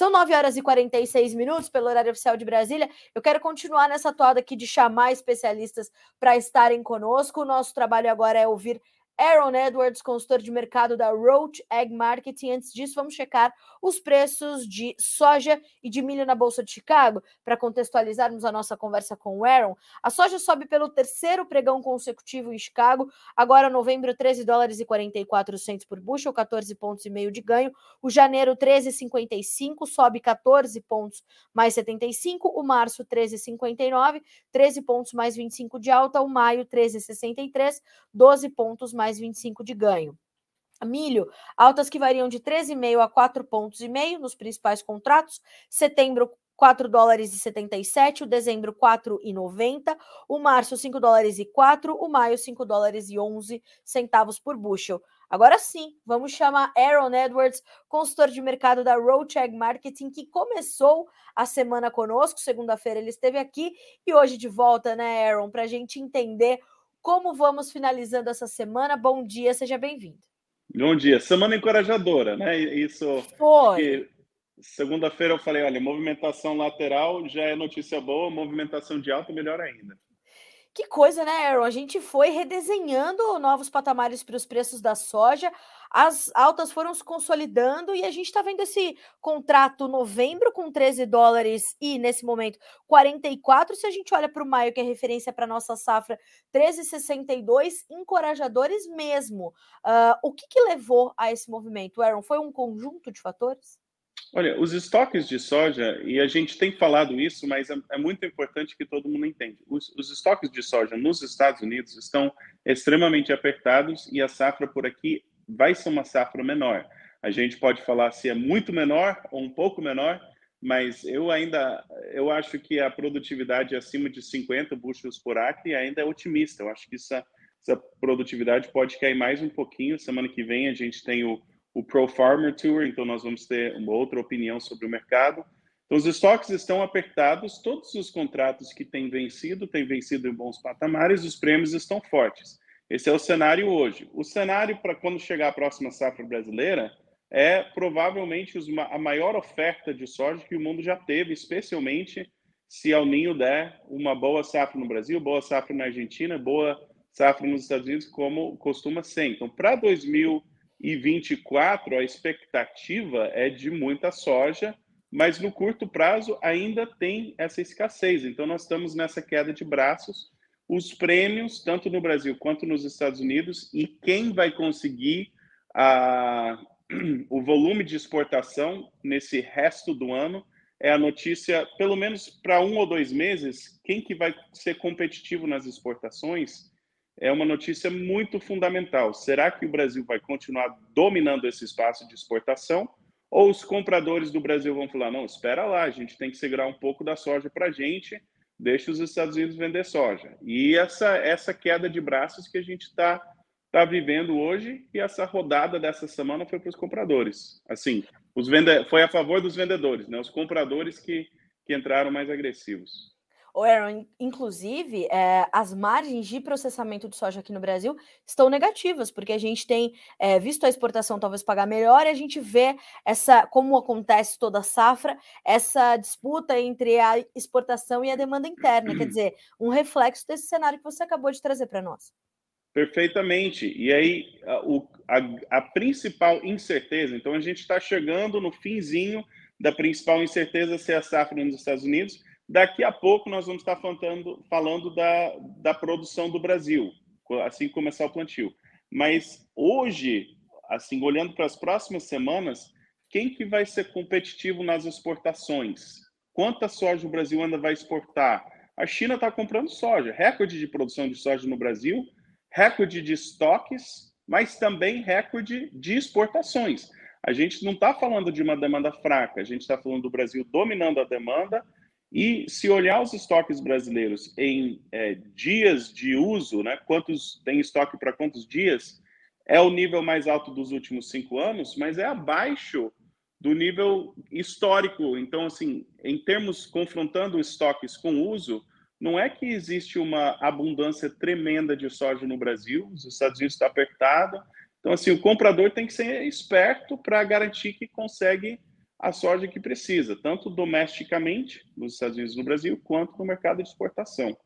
São 9 horas e 46 minutos pelo horário oficial de Brasília. Eu quero continuar nessa toada aqui de chamar especialistas para estarem conosco. O nosso trabalho agora é ouvir Aaron Edwards, consultor de mercado da Roach Egg Marketing. Antes disso, vamos checar os preços de soja e de milho na Bolsa de Chicago. Para contextualizarmos a nossa conversa com o Aaron, a soja sobe pelo terceiro pregão consecutivo em Chicago. Agora, novembro, 13 dólares e 44 centos por bushel, 14 pontos e meio de ganho. O janeiro, 13,55, sobe 14 pontos mais 75. O março, 13,59, 13 pontos mais 25 de alta. O maio, 13,63, 12 pontos mais mais 25 de ganho. Milho, altas que variam de 13,5 a 4 pontos e meio nos principais contratos. Setembro, 4 dólares e 77, o dezembro 4,90, o março 5 dólares e 4, o maio 5 dólares e 11 centavos por bushel. Agora sim, vamos chamar Aaron Edwards, consultor de mercado da Roadcheck Marketing, que começou a semana conosco. Segunda-feira ele esteve aqui e hoje de volta, né, Aaron, para a gente entender como vamos finalizando essa semana? Bom dia, seja bem-vindo. Bom dia. Semana encorajadora, né? Isso. Foi. Segunda-feira eu falei, olha, movimentação lateral já é notícia boa, movimentação de alta melhor ainda. Que coisa, né, Aaron? A gente foi redesenhando novos patamares para os preços da soja, as altas foram se consolidando e a gente está vendo esse contrato novembro com 13 dólares e, nesse momento, 44. Se a gente olha para o maio, que é referência para a nossa safra, 13,62, encorajadores mesmo. Uh, o que, que levou a esse movimento, Aaron? Foi um conjunto de fatores? Olha, os estoques de soja, e a gente tem falado isso, mas é, é muito importante que todo mundo entenda. Os, os, estoques de soja nos Estados Unidos estão extremamente apertados e a safra por aqui vai ser uma safra menor. A gente pode falar se é muito menor ou um pouco menor, mas eu ainda eu acho que a produtividade acima de 50 bushels por acre ainda é otimista. Eu acho que essa, essa produtividade pode cair mais um pouquinho. Semana que vem a gente tem o o Pro Farmer Tour, então nós vamos ter uma outra opinião sobre o mercado. Então, os estoques estão apertados, todos os contratos que têm vencido têm vencido em bons patamares, os prêmios estão fortes. Esse é o cenário hoje. O cenário para quando chegar a próxima safra brasileira é provavelmente a maior oferta de soja que o mundo já teve, especialmente se ao Ninho der uma boa safra no Brasil, boa safra na Argentina, boa safra nos Estados Unidos, como costuma ser. Então, para 2000 e 24 a expectativa é de muita soja, mas no curto prazo ainda tem essa escassez. Então nós estamos nessa queda de braços. Os prêmios, tanto no Brasil quanto nos Estados Unidos, e quem vai conseguir a, o volume de exportação nesse resto do ano é a notícia, pelo menos para um ou dois meses, quem que vai ser competitivo nas exportações é uma notícia muito fundamental. Será que o Brasil vai continuar dominando esse espaço de exportação? Ou os compradores do Brasil vão falar: não, espera lá, a gente tem que segurar um pouco da soja para a gente, deixa os Estados Unidos vender soja. E essa, essa queda de braços que a gente está tá vivendo hoje, e essa rodada dessa semana foi para os compradores. Assim, os vende... foi a favor dos vendedores, né? os compradores que, que entraram mais agressivos. O Aaron, inclusive, é, as margens de processamento de soja aqui no Brasil estão negativas, porque a gente tem é, visto a exportação talvez pagar melhor e a gente vê essa, como acontece toda a safra, essa disputa entre a exportação e a demanda interna. Quer dizer, um reflexo desse cenário que você acabou de trazer para nós. Perfeitamente. E aí, a, o, a, a principal incerteza, então a gente está chegando no finzinho da principal incerteza ser a safra nos Estados Unidos Daqui a pouco nós vamos estar falando, falando da, da produção do Brasil, assim que começar o plantio. Mas hoje, assim, olhando para as próximas semanas, quem que vai ser competitivo nas exportações? Quanta soja o Brasil ainda vai exportar? A China está comprando soja, recorde de produção de soja no Brasil, recorde de estoques, mas também recorde de exportações. A gente não está falando de uma demanda fraca, a gente está falando do Brasil dominando a demanda e se olhar os estoques brasileiros em é, dias de uso, né, quantos tem estoque para quantos dias, é o nível mais alto dos últimos cinco anos, mas é abaixo do nível histórico. Então, assim, em termos confrontando estoques com uso, não é que existe uma abundância tremenda de soja no Brasil, os Estados Unidos está apertado. Então, assim, o comprador tem que ser esperto para garantir que consegue a soja que precisa, tanto domesticamente, nos Estados Unidos e no Brasil, quanto no mercado de exportação.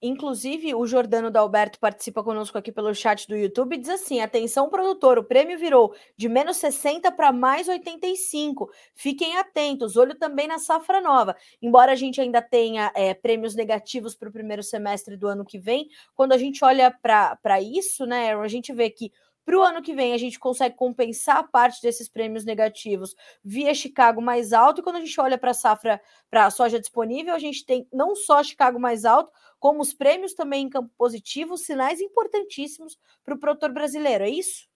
Inclusive, o Jordano Dalberto participa conosco aqui pelo chat do YouTube e diz assim: atenção, produtor, o prêmio virou de menos 60 para mais 85. Fiquem atentos, olho também na safra nova. Embora a gente ainda tenha é, prêmios negativos para o primeiro semestre do ano que vem, quando a gente olha para isso, né, a gente vê que para o ano que vem, a gente consegue compensar parte desses prêmios negativos via Chicago mais alto. E quando a gente olha para a safra, para a soja disponível, a gente tem não só Chicago mais alto, como os prêmios também em campo positivo, sinais importantíssimos para o produtor brasileiro. É isso?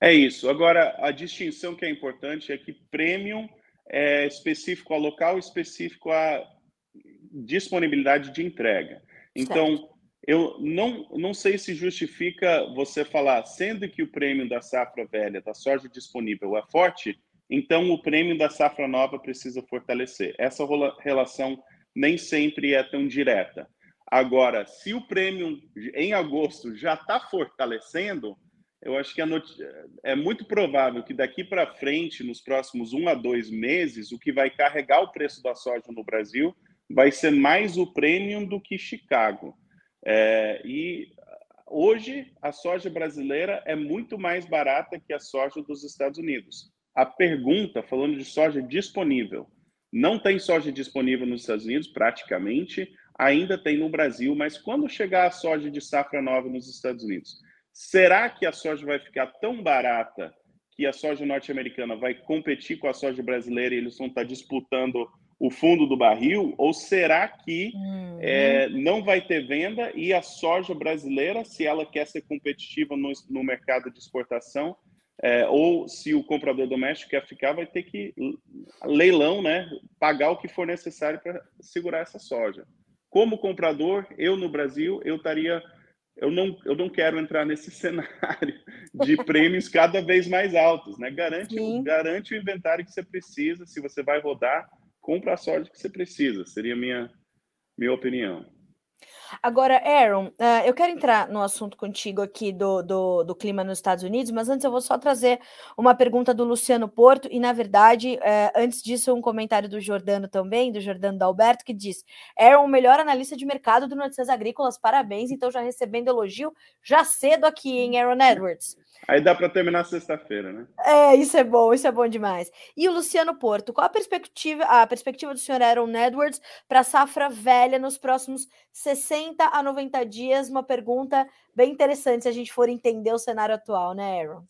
É isso. Agora, a distinção que é importante é que prêmio é específico a local, específico a disponibilidade de entrega. Então, certo eu não, não sei se justifica você falar, sendo que o prêmio da safra velha, da soja disponível, é forte, então o prêmio da safra nova precisa fortalecer. Essa relação nem sempre é tão direta. Agora, se o prêmio em agosto já está fortalecendo, eu acho que é muito provável que daqui para frente, nos próximos um a dois meses, o que vai carregar o preço da soja no Brasil vai ser mais o prêmio do que Chicago. É, e hoje a soja brasileira é muito mais barata que a soja dos Estados Unidos. A pergunta, falando de soja disponível, não tem soja disponível nos Estados Unidos, praticamente, ainda tem no Brasil, mas quando chegar a soja de safra nova nos Estados Unidos, será que a soja vai ficar tão barata que a soja norte-americana vai competir com a soja brasileira e eles vão estar disputando o fundo do barril? Ou será que uhum. é, não vai ter venda e a soja brasileira, se ela quer ser competitiva no, no mercado de exportação, é, ou se o comprador doméstico quer ficar, vai ter que leilão, né, pagar o que for necessário para segurar essa soja. Como comprador, eu no Brasil, eu estaria eu não, eu não quero entrar nesse cenário de prêmios cada vez mais altos, né? Garante, garante o inventário que você precisa, se você vai rodar, compra a soja que você precisa, seria a minha, minha opinião. Agora, Aaron, uh, eu quero entrar no assunto contigo aqui do, do, do, clima nos Estados Unidos, mas antes eu vou só trazer uma pergunta do Luciano Porto, e na verdade, uh, antes disso, um comentário do Jordano também, do Jordano Dalberto, que diz: Aaron, o melhor analista de mercado do Notícias Agrícolas, parabéns, então já recebendo elogio já cedo aqui em Aaron Edwards. Aí dá para terminar sexta-feira, né? É, isso é bom, isso é bom demais. E o Luciano Porto, qual a perspectiva, a perspectiva do senhor Aaron Edwards para a safra velha nos próximos 60 a 90 dias? Uma pergunta bem interessante se a gente for entender o cenário atual, né, Aaron?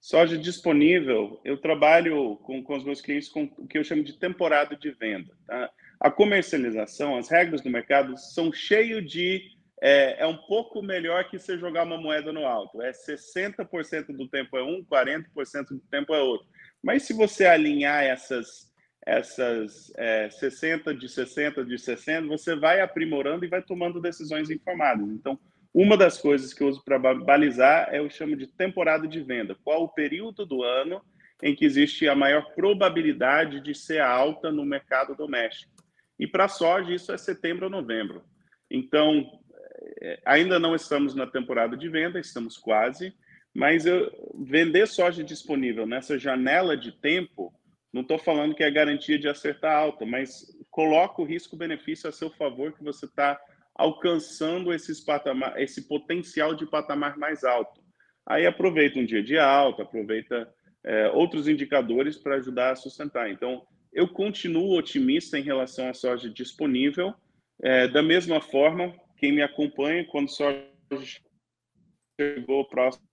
Soja disponível, eu trabalho com, com os meus clientes com o que eu chamo de temporada de venda. Tá? A comercialização, as regras do mercado são cheias de é, é um pouco melhor que você jogar uma moeda no alto. É 60% do tempo é um, 40% do tempo é outro. Mas se você alinhar essas, essas é, 60 de 60 de 60, você vai aprimorando e vai tomando decisões informadas. Então, uma das coisas que eu uso para balizar é eu chamo de temporada de venda. Qual o período do ano em que existe a maior probabilidade de ser alta no mercado doméstico? E para soja, isso é setembro ou novembro. Então, é, ainda não estamos na temporada de venda, estamos quase, mas eu, vender soja disponível nessa janela de tempo, não estou falando que é garantia de acertar alta, mas coloca o risco-benefício a seu favor que você está alcançando esses patamar, esse potencial de patamar mais alto. Aí aproveita um dia de alta, aproveita é, outros indicadores para ajudar a sustentar. Então, eu continuo otimista em relação à soja disponível. É, da mesma forma, quem me acompanha, quando só chegou próximo.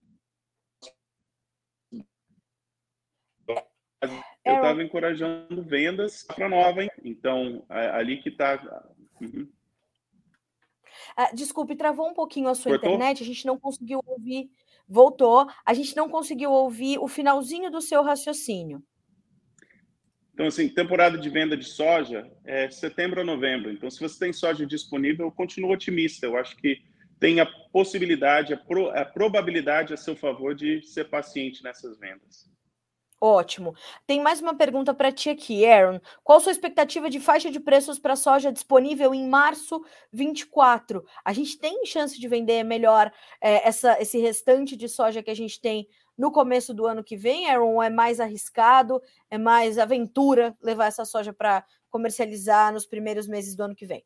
Eu estava encorajando vendas para nova, hein? então ali que está. Uhum. Ah, desculpe, travou um pouquinho a sua Voltou? internet, a gente não conseguiu ouvir. Voltou, a gente não conseguiu ouvir o finalzinho do seu raciocínio. Então, assim, temporada de venda de soja é setembro a novembro. Então, se você tem soja disponível, eu continuo otimista. Eu acho que tem a possibilidade, a, pro, a probabilidade a seu favor de ser paciente nessas vendas. Ótimo. Tem mais uma pergunta para ti aqui, Aaron. Qual sua expectativa de faixa de preços para soja disponível em março 24? A gente tem chance de vender melhor é, essa, esse restante de soja que a gente tem no começo do ano que vem, Aaron? É mais arriscado, é mais aventura levar essa soja para comercializar nos primeiros meses do ano que vem?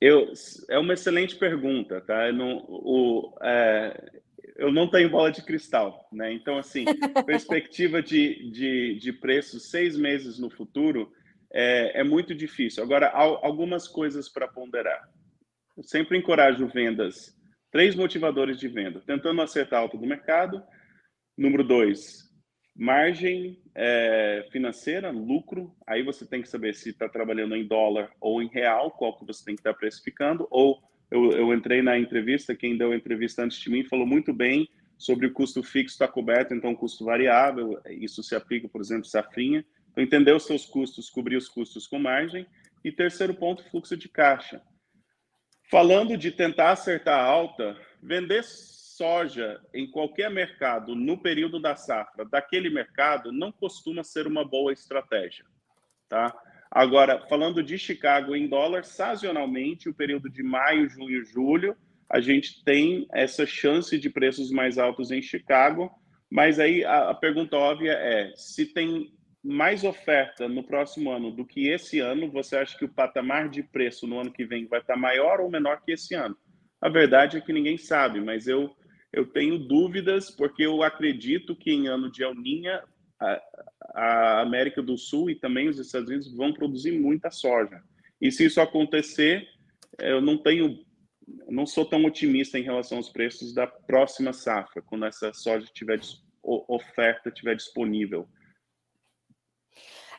Eu, é uma excelente pergunta, tá? Eu não, o, é, eu não tenho bola de cristal, né? Então, assim, perspectiva de, de, de preço seis meses no futuro é, é muito difícil. Agora, algumas coisas para ponderar. Eu sempre encorajo vendas, três motivadores de venda, tentando acertar a alta do mercado. Número dois, margem é, financeira, lucro. Aí você tem que saber se está trabalhando em dólar ou em real, qual que você tem que estar tá precificando. Ou eu, eu entrei na entrevista, quem deu a entrevista antes de mim falou muito bem sobre o custo fixo está coberto, então custo variável. Isso se aplica, por exemplo, safrinha. Então, entender os seus custos, cobrir os custos com margem. E terceiro ponto, fluxo de caixa. Falando de tentar acertar a alta, vender soja em qualquer mercado no período da safra daquele mercado não costuma ser uma boa estratégia, tá? Agora, falando de Chicago em dólar, sazonalmente, o período de maio, junho, julho, a gente tem essa chance de preços mais altos em Chicago, mas aí a, a pergunta óbvia é: se tem mais oferta no próximo ano do que esse ano, você acha que o patamar de preço no ano que vem vai estar maior ou menor que esse ano? A verdade é que ninguém sabe, mas eu, eu tenho dúvidas porque eu acredito que em ano de El Ninha, a, América do Sul e também os Estados Unidos vão produzir muita soja. E se isso acontecer, eu não tenho, não sou tão otimista em relação aos preços da próxima safra, quando essa soja tiver oferta estiver disponível.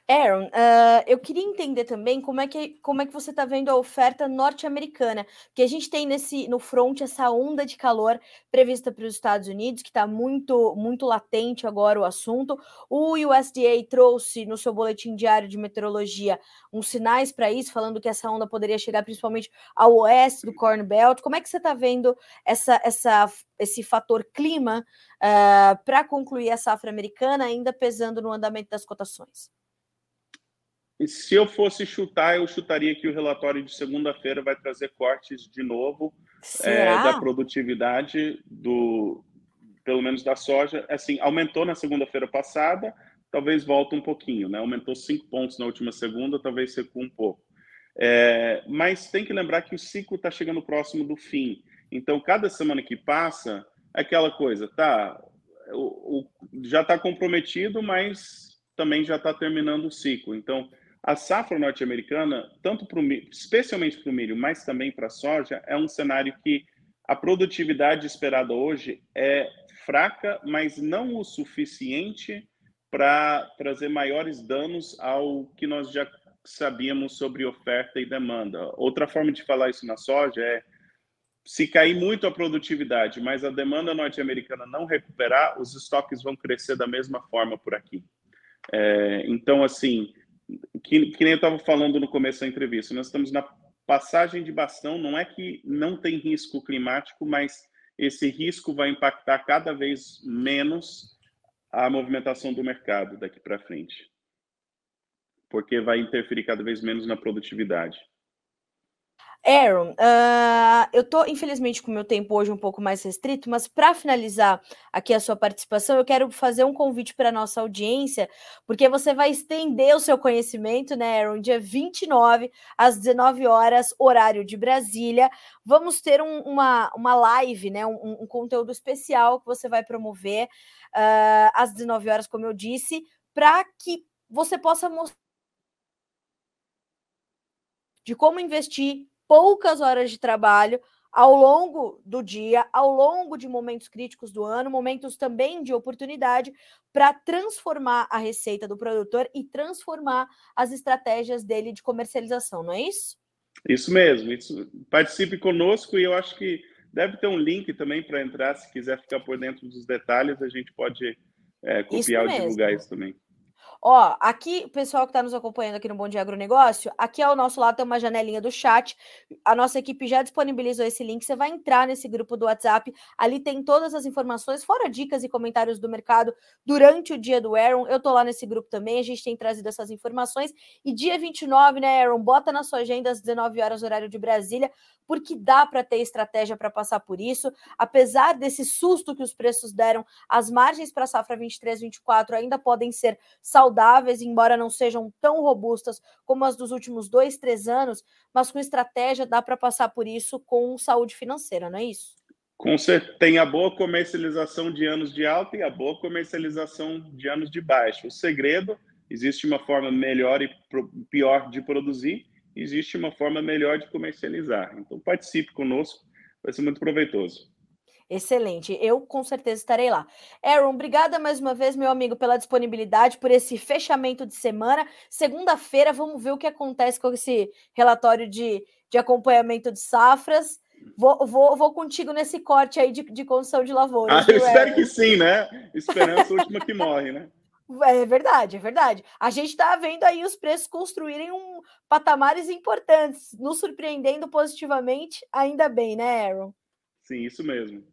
Aaron, uh, eu queria entender também como é que, como é que você está vendo a oferta norte-americana, que a gente tem nesse no front essa onda de calor prevista para os Estados Unidos, que está muito muito latente agora o assunto. O USDA trouxe no seu boletim diário de meteorologia uns sinais para isso, falando que essa onda poderia chegar principalmente ao oeste do Corn Belt. Como é que você está vendo essa, essa, esse fator clima uh, para concluir a safra americana, ainda pesando no andamento das cotações? Se eu fosse chutar, eu chutaria que o relatório de segunda-feira vai trazer cortes de novo é, da produtividade do, pelo menos da soja. Assim, aumentou na segunda-feira passada, talvez volte um pouquinho, né? Aumentou cinco pontos na última segunda, talvez recua um pouco. É, mas tem que lembrar que o ciclo está chegando próximo do fim. Então, cada semana que passa, é aquela coisa, tá? O, o já está comprometido, mas também já está terminando o ciclo. Então, a safra norte-americana, tanto especialmente para o milho, mas também para a soja, é um cenário que a produtividade esperada hoje é fraca, mas não o suficiente para trazer maiores danos ao que nós já sabíamos sobre oferta e demanda. Outra forma de falar isso na soja é se cair muito a produtividade, mas a demanda norte-americana não recuperar, os estoques vão crescer da mesma forma por aqui. É, então, assim, que, que nem eu estava falando no começo da entrevista, nós estamos na passagem de bastão, não é que não tem risco climático, mas esse risco vai impactar cada vez menos a movimentação do mercado daqui para frente, porque vai interferir cada vez menos na produtividade. Aaron, uh, eu tô infelizmente com o meu tempo hoje um pouco mais restrito, mas para finalizar aqui a sua participação, eu quero fazer um convite para a nossa audiência, porque você vai estender o seu conhecimento, né, Aaron? Dia 29, às 19 horas, horário de Brasília. Vamos ter um, uma, uma live, né? Um, um, conteúdo especial que você vai promover uh, às 19 horas, como eu disse, para que você possa mostrar de como investir poucas horas de trabalho ao longo do dia, ao longo de momentos críticos do ano, momentos também de oportunidade para transformar a receita do produtor e transformar as estratégias dele de comercialização, não é isso? Isso mesmo. Isso, participe conosco e eu acho que deve ter um link também para entrar, se quiser ficar por dentro dos detalhes, a gente pode é, copiar ou divulgar isso também. Ó, aqui, o pessoal que está nos acompanhando aqui no Bom Dia Agronegócio, aqui ao nosso lado tem uma janelinha do chat. A nossa equipe já disponibilizou esse link. Você vai entrar nesse grupo do WhatsApp. Ali tem todas as informações, fora dicas e comentários do mercado durante o dia do Aaron. Eu tô lá nesse grupo também. A gente tem trazido essas informações. E dia 29, né, Aaron? Bota na sua agenda às 19 horas, horário de Brasília, porque dá para ter estratégia para passar por isso. Apesar desse susto que os preços deram, as margens para a safra 23-24 ainda podem ser saudáveis, embora não sejam tão robustas como as dos últimos dois, três anos, mas com estratégia dá para passar por isso com saúde financeira, não é isso? Com certeza, tem a boa comercialização de anos de alta e a boa comercialização de anos de baixo. O segredo, existe uma forma melhor e pior de produzir, existe uma forma melhor de comercializar. Então, participe conosco, vai ser muito proveitoso. Excelente, eu com certeza estarei lá. Aaron, obrigada mais uma vez, meu amigo, pela disponibilidade, por esse fechamento de semana. Segunda-feira, vamos ver o que acontece com esse relatório de, de acompanhamento de safras. Vou, vou, vou contigo nesse corte aí de, de condição de lavoura. Ah, eu espero que sim, né? Esperança última que morre, né? É verdade, é verdade. A gente está vendo aí os preços construírem um patamares importantes, nos surpreendendo positivamente, ainda bem, né, Aaron? Sim, isso mesmo.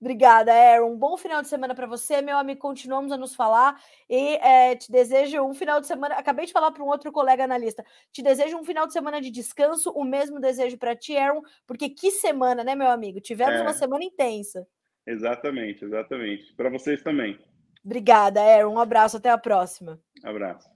Obrigada, Aaron. Um bom final de semana para você, meu amigo. Continuamos a nos falar e é, te desejo um final de semana. Acabei de falar para um outro colega analista. Te desejo um final de semana de descanso. O mesmo desejo para ti, Aaron, porque que semana, né, meu amigo? Tivemos é. uma semana intensa. Exatamente, exatamente. Para vocês também. Obrigada, Aaron. Um abraço, até a próxima. Abraço.